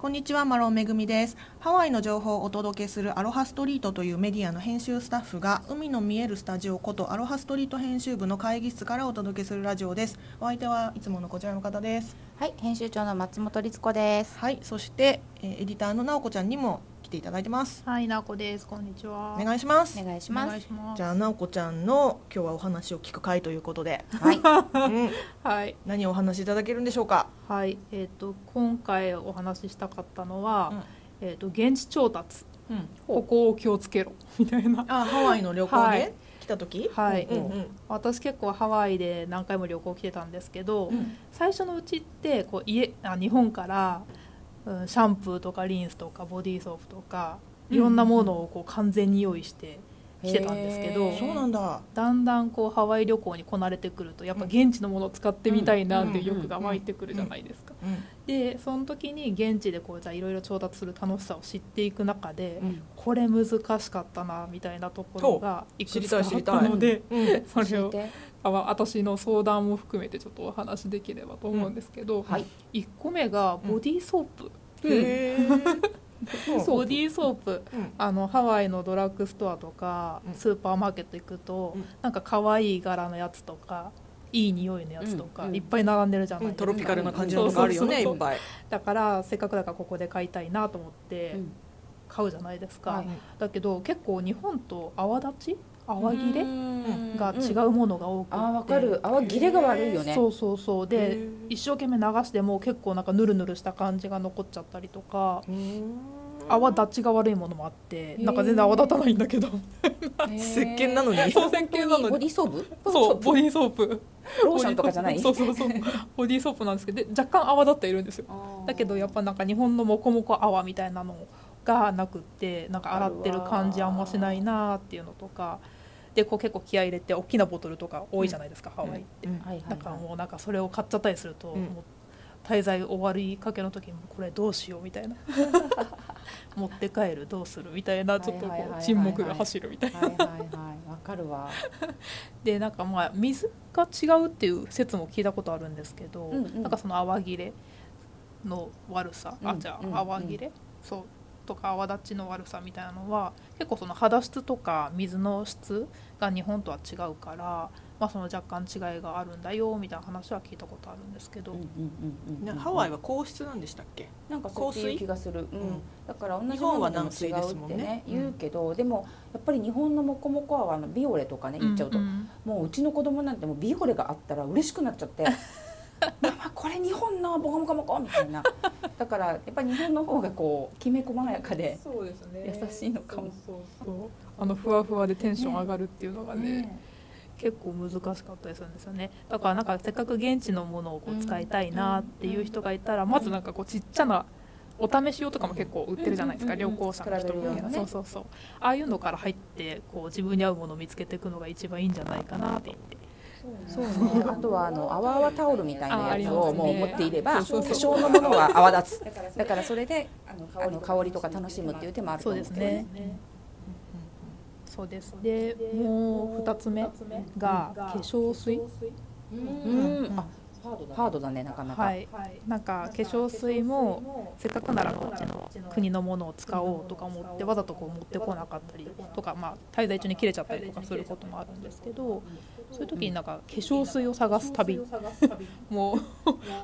こんにちはマロンめぐみです。ハワイの情報をお届けするアロハストリートというメディアの編集スタッフが海の見えるスタジオことアロハストリート編集部の会議室からお届けするラジオです。お相手はいつものこちらの方です。はい、編集長の松本律子です。はいそして、えーエディターの直子ちゃんにも来ていただいてます。はい、なおこです。こんにちは。お願いします。お願いしおます。願いします。じゃあ直子ちゃんの今日はお話を聞く会ということで、はい、うん、はい、何をお話しいただけるんでしょうか？はい、えっ、と、今回お話ししたかったのは、えっ、と、現地調達。うん。ここを気をつけろ。みたいな。あハワイの旅行はい。で来た時？はい。うんうん私結構ハワイで何回も旅行来てたんですけど、最初のうちってこう家あ日本から、うん、シャンプーとかリンスとかボディーソープとかいろんなものをこう完全に用意して来てたんですけど、そうなんだ。だんだんこうハワイ旅行にこなれてくるとやっぱ現地のものを使ってみたいなっていう欲が湧いてくるじゃないですか。うんでその時に現地でこうじゃあいろいろ調達する楽しさを知っていく中で、うん。これ難しかったなみたいなところがいくつかあっ知りたのでうん。それをあ私の相談も含めてちょっとお話しできればと思うんですけど、はい、1個目がボディーソープ、へー ボディーソープ。うん。あのハワイのドラッグストアとかうん。スーパーマーケット行くと、うん。なんか可愛い柄のやつとかいい匂いのやつとか、いっぱい並んでるじゃないですか、トロピカルな感じのとかあるよねいっぱいだからせっかくだからここで買いたいなと思ってうん。買うじゃないですか、はい。だけど結構日本と泡立ち泡切れ？うん。が違うものが多くて、あーわかる。泡切れが悪いよね。そうそうそう。へでー。一生懸命流しても結構なんかヌルヌルした感じが残っちゃったりとか。うん。泡立ちが悪いものもあってー。なんか全然泡立たないんだけど。石鹸なのに？そう石鹸なのに。ボディーソープ？そうボディーソープ。ローションとかじゃない？そうそうそう。ボディーソープなんですけどで若干泡立っているんですよ。だけどやっぱなんか日本のモコモコ泡みたいなのがなくってなんか洗ってる感じあんましないなっていうのとかでこう結構気合い入れて大きなボトルとか多いじゃないですか、ハワイって、だからはいもうなんかそれを買っちゃったりすると、うん。もう滞在終わりかけの時にこれどうしようみたいな。持って帰るどうするみたいなちょっとこう沈黙が走るみたいな。わかるわ。でなんかまあ水が違うっていう説も聞いたことあるんですけど、うんうん。なんかその泡切れの悪さ、あうんじゃうん。あ泡切れ、そうとか泡立ちの悪さみたいなのは結構その肌質とか水の質が日本とは違うから、まあ、その若干違いがあるんだよみたいな話は聞いたことあるんですけど、ハワイは皇室なんでしたっけなんかそういう気がする、うん。うんだから同じものでも違うってねねうん。言うけど、でもやっぱり日本のモコモコ泡のビオレとかね言っちゃうと、んんもううちの子供なんてもうビオレがあったら嬉しくなっちゃって「ママこれ日本のボコモコモコ」みたいなだからやっぱり日本の方がこうきめ細やかで優しいのかも。そうそう。そうあのふわふわでテンション上がるっていうのがねね。結構難しかったりするんですよね。だからなんかせっかく現地のものをこう使いたいなっていう人がいたらまずなんかこうちっちゃなお試し用とかも結構売ってるじゃないですか旅行者の人向けのね。そうそうそう。ああいうのから入ってこう自分に合うものを見つけていくのが一番いいんじゃないかなって言ってそうね。あとはあの泡泡タオルみたいなやつをもう持っていれば多少のものは泡立つ。だからそれであの香りとか楽しむっていう手もあるとそう思うけど。ですね。そうですでもう2つ目が化粧水。うん。あハードだねなかなか、はい、なんか化粧水もせっかくならこっちの国のものを使おうとか思ってわざとこう持ってこなかったりとか、まあ、滞在中に切れちゃったりとかすることもあるんですけどそういう時になんか化粧水を探す旅も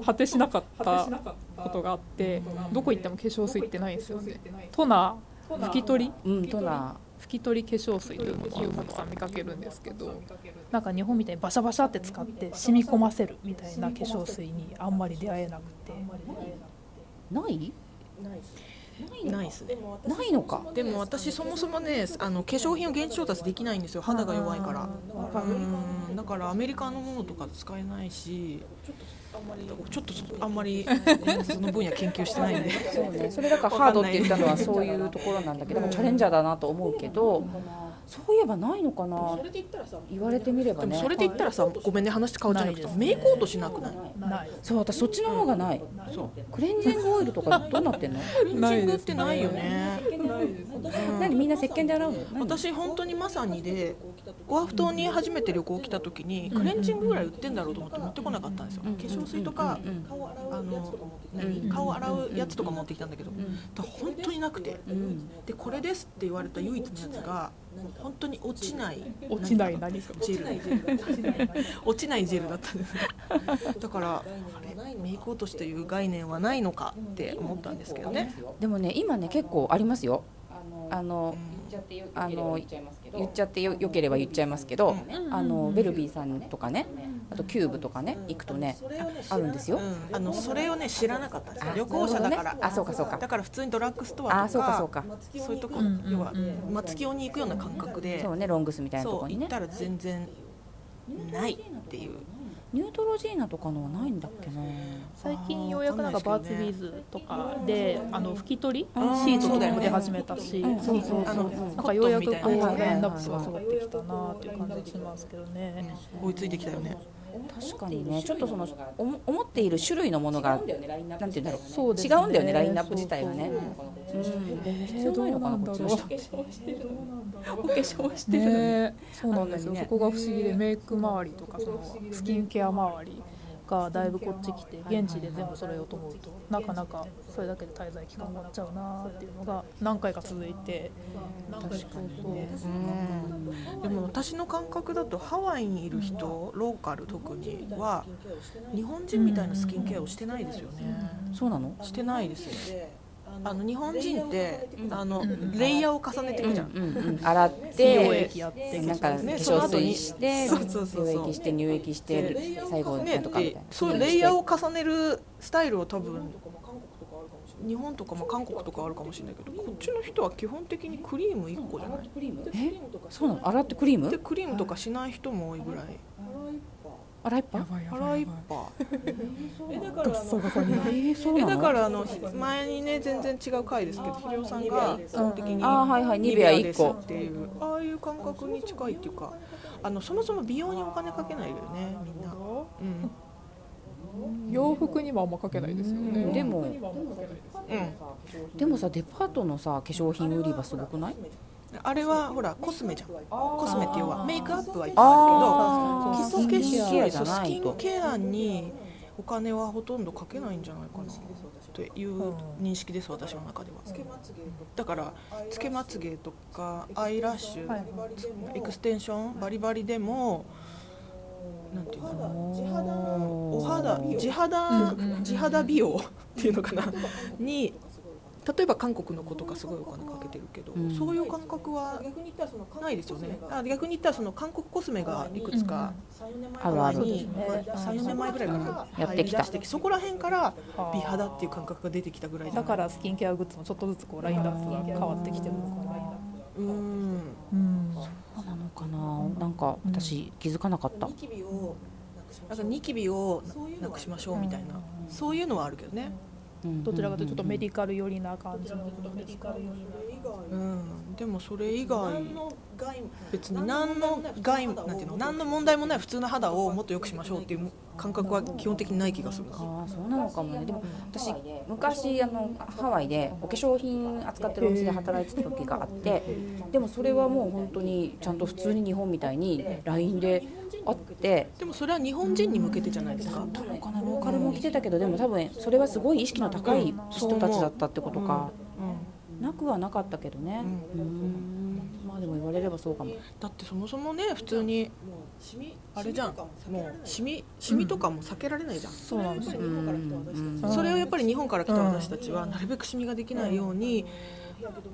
う果てしなかったことがあってどこ行っても化粧水ってないんですよね。トナー拭き取り？うんトナ拭き取り化粧水というのをたくさん見かけるんですけどなんか日本みたいにバシャバシャって使って染み込ませるみたいな化粧水にあんまり出会えなくて。ーない？ないですね。ないのか。でも私そもそもねあの化粧品を現地調達できないんですよ。肌が弱いから。うん。だからアメリカのものとか使えないしちょっとあんまり。その分野研究してないんで。そうね。それだからハードって言ったのはそういうところなんだけどもチャレンジャーだなと思うけどそういえばないのかな？言われてみればね。でもそれで言ったらさごめんね話変わっちゃうけどメイク落としなくない？ない。そう私そっちの方がない。そう。クレンジングオイルとかどうなってんの？クレンジングってないよね。何みんな石鹸で洗うの？何？私本当にまさにでオアフ島に初めて旅行来た時にクレンジングぐらい売ってんだろうと思って持ってこなかったんですよ。化うん。粧水とかあの顔洗うやつとか持ってきたんだけど。本当になくて。うん。でこれですって言われた唯一のやつが本当に落ちない。落ちない。何か？ジェル。落ちないジェルだったんですだからメイク落としという概念はないのかって思ったんですけどね。でもね今ね結構ありますよ。あのあの言っちゃってよよければ言っちゃいますけど、あのベルビーさんとかねあとキューブとかね行くとねあるんですよ、うん、あのそれをね知らなかったんです旅行者だから、あそうかそうか。だから普通にドラッグストアあとかそうかそうか。そういうとこ、要は松清に行くような感覚でそうねロングスみたいなとこにね。行ったら全然ないっていうニュートロジーナとかのはないんだっけな。最近ようやくなんかバーツビーズとかであの拭き取りシあーートとかも出始めたしうんそうそうあのそうなんかようやくこうラインナップが揃ってきたなっていう感じがしますけどね。追いついてきたよね確かにね。ちょっとそのおも思っている種類のものがなんていうんだろう。そうですね。違うんだよねラインナップ自体はね。必要ないのかなこっちの人お化粧してるね。そうなんですよ、そこが不思議でメイク周りとかそのスキンケア周りがだいぶこっち来て現地で全部揃えようと思うとなかなかそれだけで滞在期間が終わっちゃうなっていうのが何回か続いて確かにね。うん。でも私の感覚だとハワイにいる人ローカル特には日本人みたいなスキンケアをしてないですよね。そうなの？してないですよあの日本人ってあのんレイヤーを重ねていくじゃん。洗って液やってなんか化ね粧水してその後にそうそうそうそう。乳液して乳液して最後なとかみたいなでそういうレイヤーを重ねるスタイルを多分日本とかも韓国とかあるかもしれないけどこっちの人は基本的にクリーム1個じゃない？え？そうなの？洗ってクリーム？でクリームとかしない人も多いぐらい洗いっぱ？ばいっぱ。えだからえーそうえなの？だからあの前にね全然違う回ですけどひりおさんが基本的にあーはいはい。ニベアです一個っていうああいう感覚に近いっていうかあのそもそも美容にお金かけないよねみんな、うん。洋服にもあんまかけないですよね。でもうん、でもさデパートのさ化粧品売り場すごくない？あれはほらコスメじゃん。コスメって要はメイクアップはいっぱいああるけど基礎化粧そうスじゃないとキンケアにお金はほとんどかけないんじゃないかな。っていう認識です私の中では。だからつけまつげとかアイラッシュ、はいエクステンションバリバリでもなんていうのかな。お肌地肌、地肌美容っていうのかな。に例えば韓国の子とかすごいお金かけてるけど、うん。そういう感覚はないですよね。あ逆に言ったらその韓国コスメがいくつかあるある。に34年前ぐらいからやってきたそこら辺から美肌っていう感覚が出てきたぐらいだからスキンケアグッズもちょっとずつこうラインナップが変わってきてるのかな。うん。うん。そうなのかな。なんか私気づかなかった。なんかニキビをなくしましょうみたいな、そういうのはあるけどね、どちらかというとちょっとメディカル寄りな感じのですかうん、でもそれ以外別に何の害なんていうの何の問題もない普通の肌をもっと良くしましょうっていう感覚は基本的にない気がするなああそうなのかもね。でも私昔あのハワイでお化粧品扱ってるお店で働いてた時があってでもそれはもう本当にちゃんと普通に日本みたいに LINE であってでもそれは日本人に向けてじゃないですか。ローカルも来てたけどでも多分それはすごい意識の高い人たちだったってことかなくはなかったけどね。ううん。まあでも言われればそうかも。だってそもそもね普通にあれじゃん。もうシミシミとかも避けられないじゃん、そうなんですようんうんそれをやっぱり日本から来た私たちはなるべくシミができないように、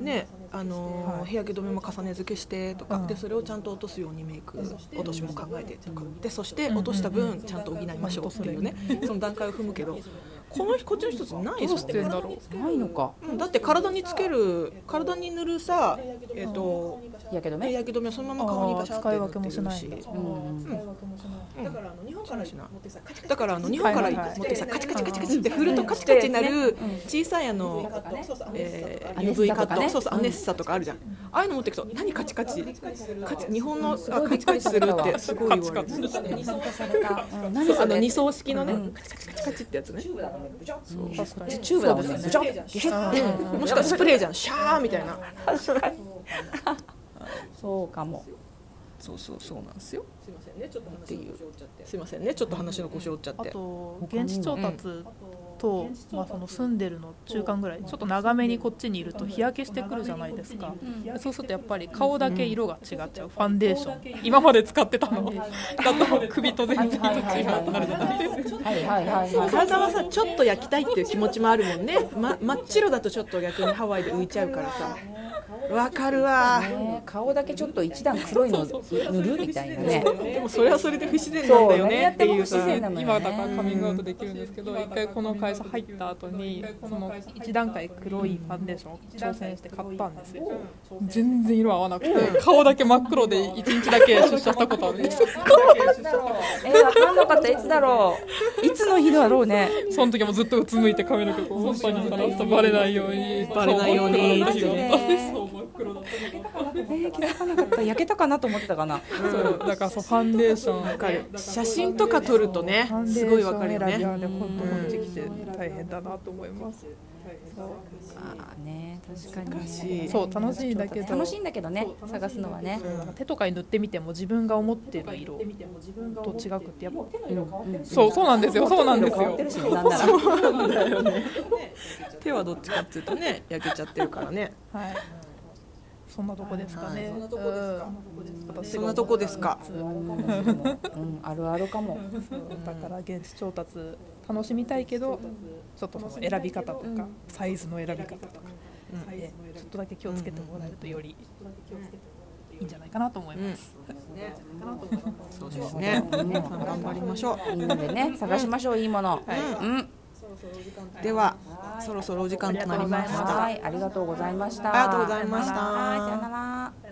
ねあのーはい。日焼け止めも重ね付けしてとか、うん。でそれをちゃんと落とすようにメイク落としも考えてとか。でそして落とした分ちゃんと補いましょうっていうね。その段階を踏むけどこのこっちの人たちないどうしてんだろう？ないのか。うんだって体につける体に塗るさえっ、とやけどね。日焼け止めはそのまま顔にバシャってあー使い分けもしない。しうん。だからあの日本からだからあの日本から持ってさカチカチカチカチって振るとカチカチになる小さいあの、えー、UV カット。そうそうアネッサとかあるじゃん。ああいうの持ってくと何カチカチ？カチ日本のあカチカチするってすごい言われる。二層式のねカチカチカチカチってやつね確かに。チューブだもんねブチョッもしくはスプレーじゃん。シャーみたいな。そうかも。そうそうそうなんですよ。っていうすいませんね。ちょっと話の腰折っちゃっあてと現地調達と、まあ、その住んでるの中間ぐらいちょっと長めにこっちにいると日焼けしてくるじゃないですか、そうするとやっぱり顔だけ色が違っちゃう。ファンデーション。今まで使ってたの。だと首と全然色違うってなるじゃないです。かはいはいはいはい。体はさちょっと焼きたいっていう気持ちもあるもんね、ま、真っ白だとちょっと逆にハワイで浮いちゃうからさわかるわ。ね顔だけちょっと一段黒いの塗るみたいなね。でもそれはそれで不自然なんだよねっていうさそう何やっても不自然なのよ今だからカミングアウトできるんですけど一回この会社入った後にその1段階黒いファンデーションを挑戦して買ったんですよ。全然色合わなくて顔だけ真っ黒で1日だけ出社したことあるんですえ分かんなかった。いつだろう。いつの日だろうね。その時もずっとうつむいて髪の毛こう本当にバレないようにバレないようにっ黒だった日があったんですそうえー、気づかなかった。焼けたかなと思ってたかな。そうだからそうファンデーションわかる。写真とか撮るとねすごいわかるよね。ね本当こっち来て大変だなと思います。あーね確かに。そう楽しいんだけど。楽しいんだけど。ね探すのはね。手とかに塗ってみても自分が思ってる色と違くてやっぱうん。そうそうなんですよ。そうなんですよ。なんだよね。手はどっちかっていうとね焼けちゃってるからね。はいそんなとこですかね。そんなとこですか。うん。うん。あるあるかも。だから現地調達楽しみたいけどちょっとその選び方とかサイズの選び方とか。でちょっとだけ気をつけてもらえるとよりいいんじゃないかなと思います。そうですね。頑張りましょう。みんなでね探しましょういいもの。うんではそろそろお時間となりました。はいありがとうございました。ありがとうございました。はいさよなら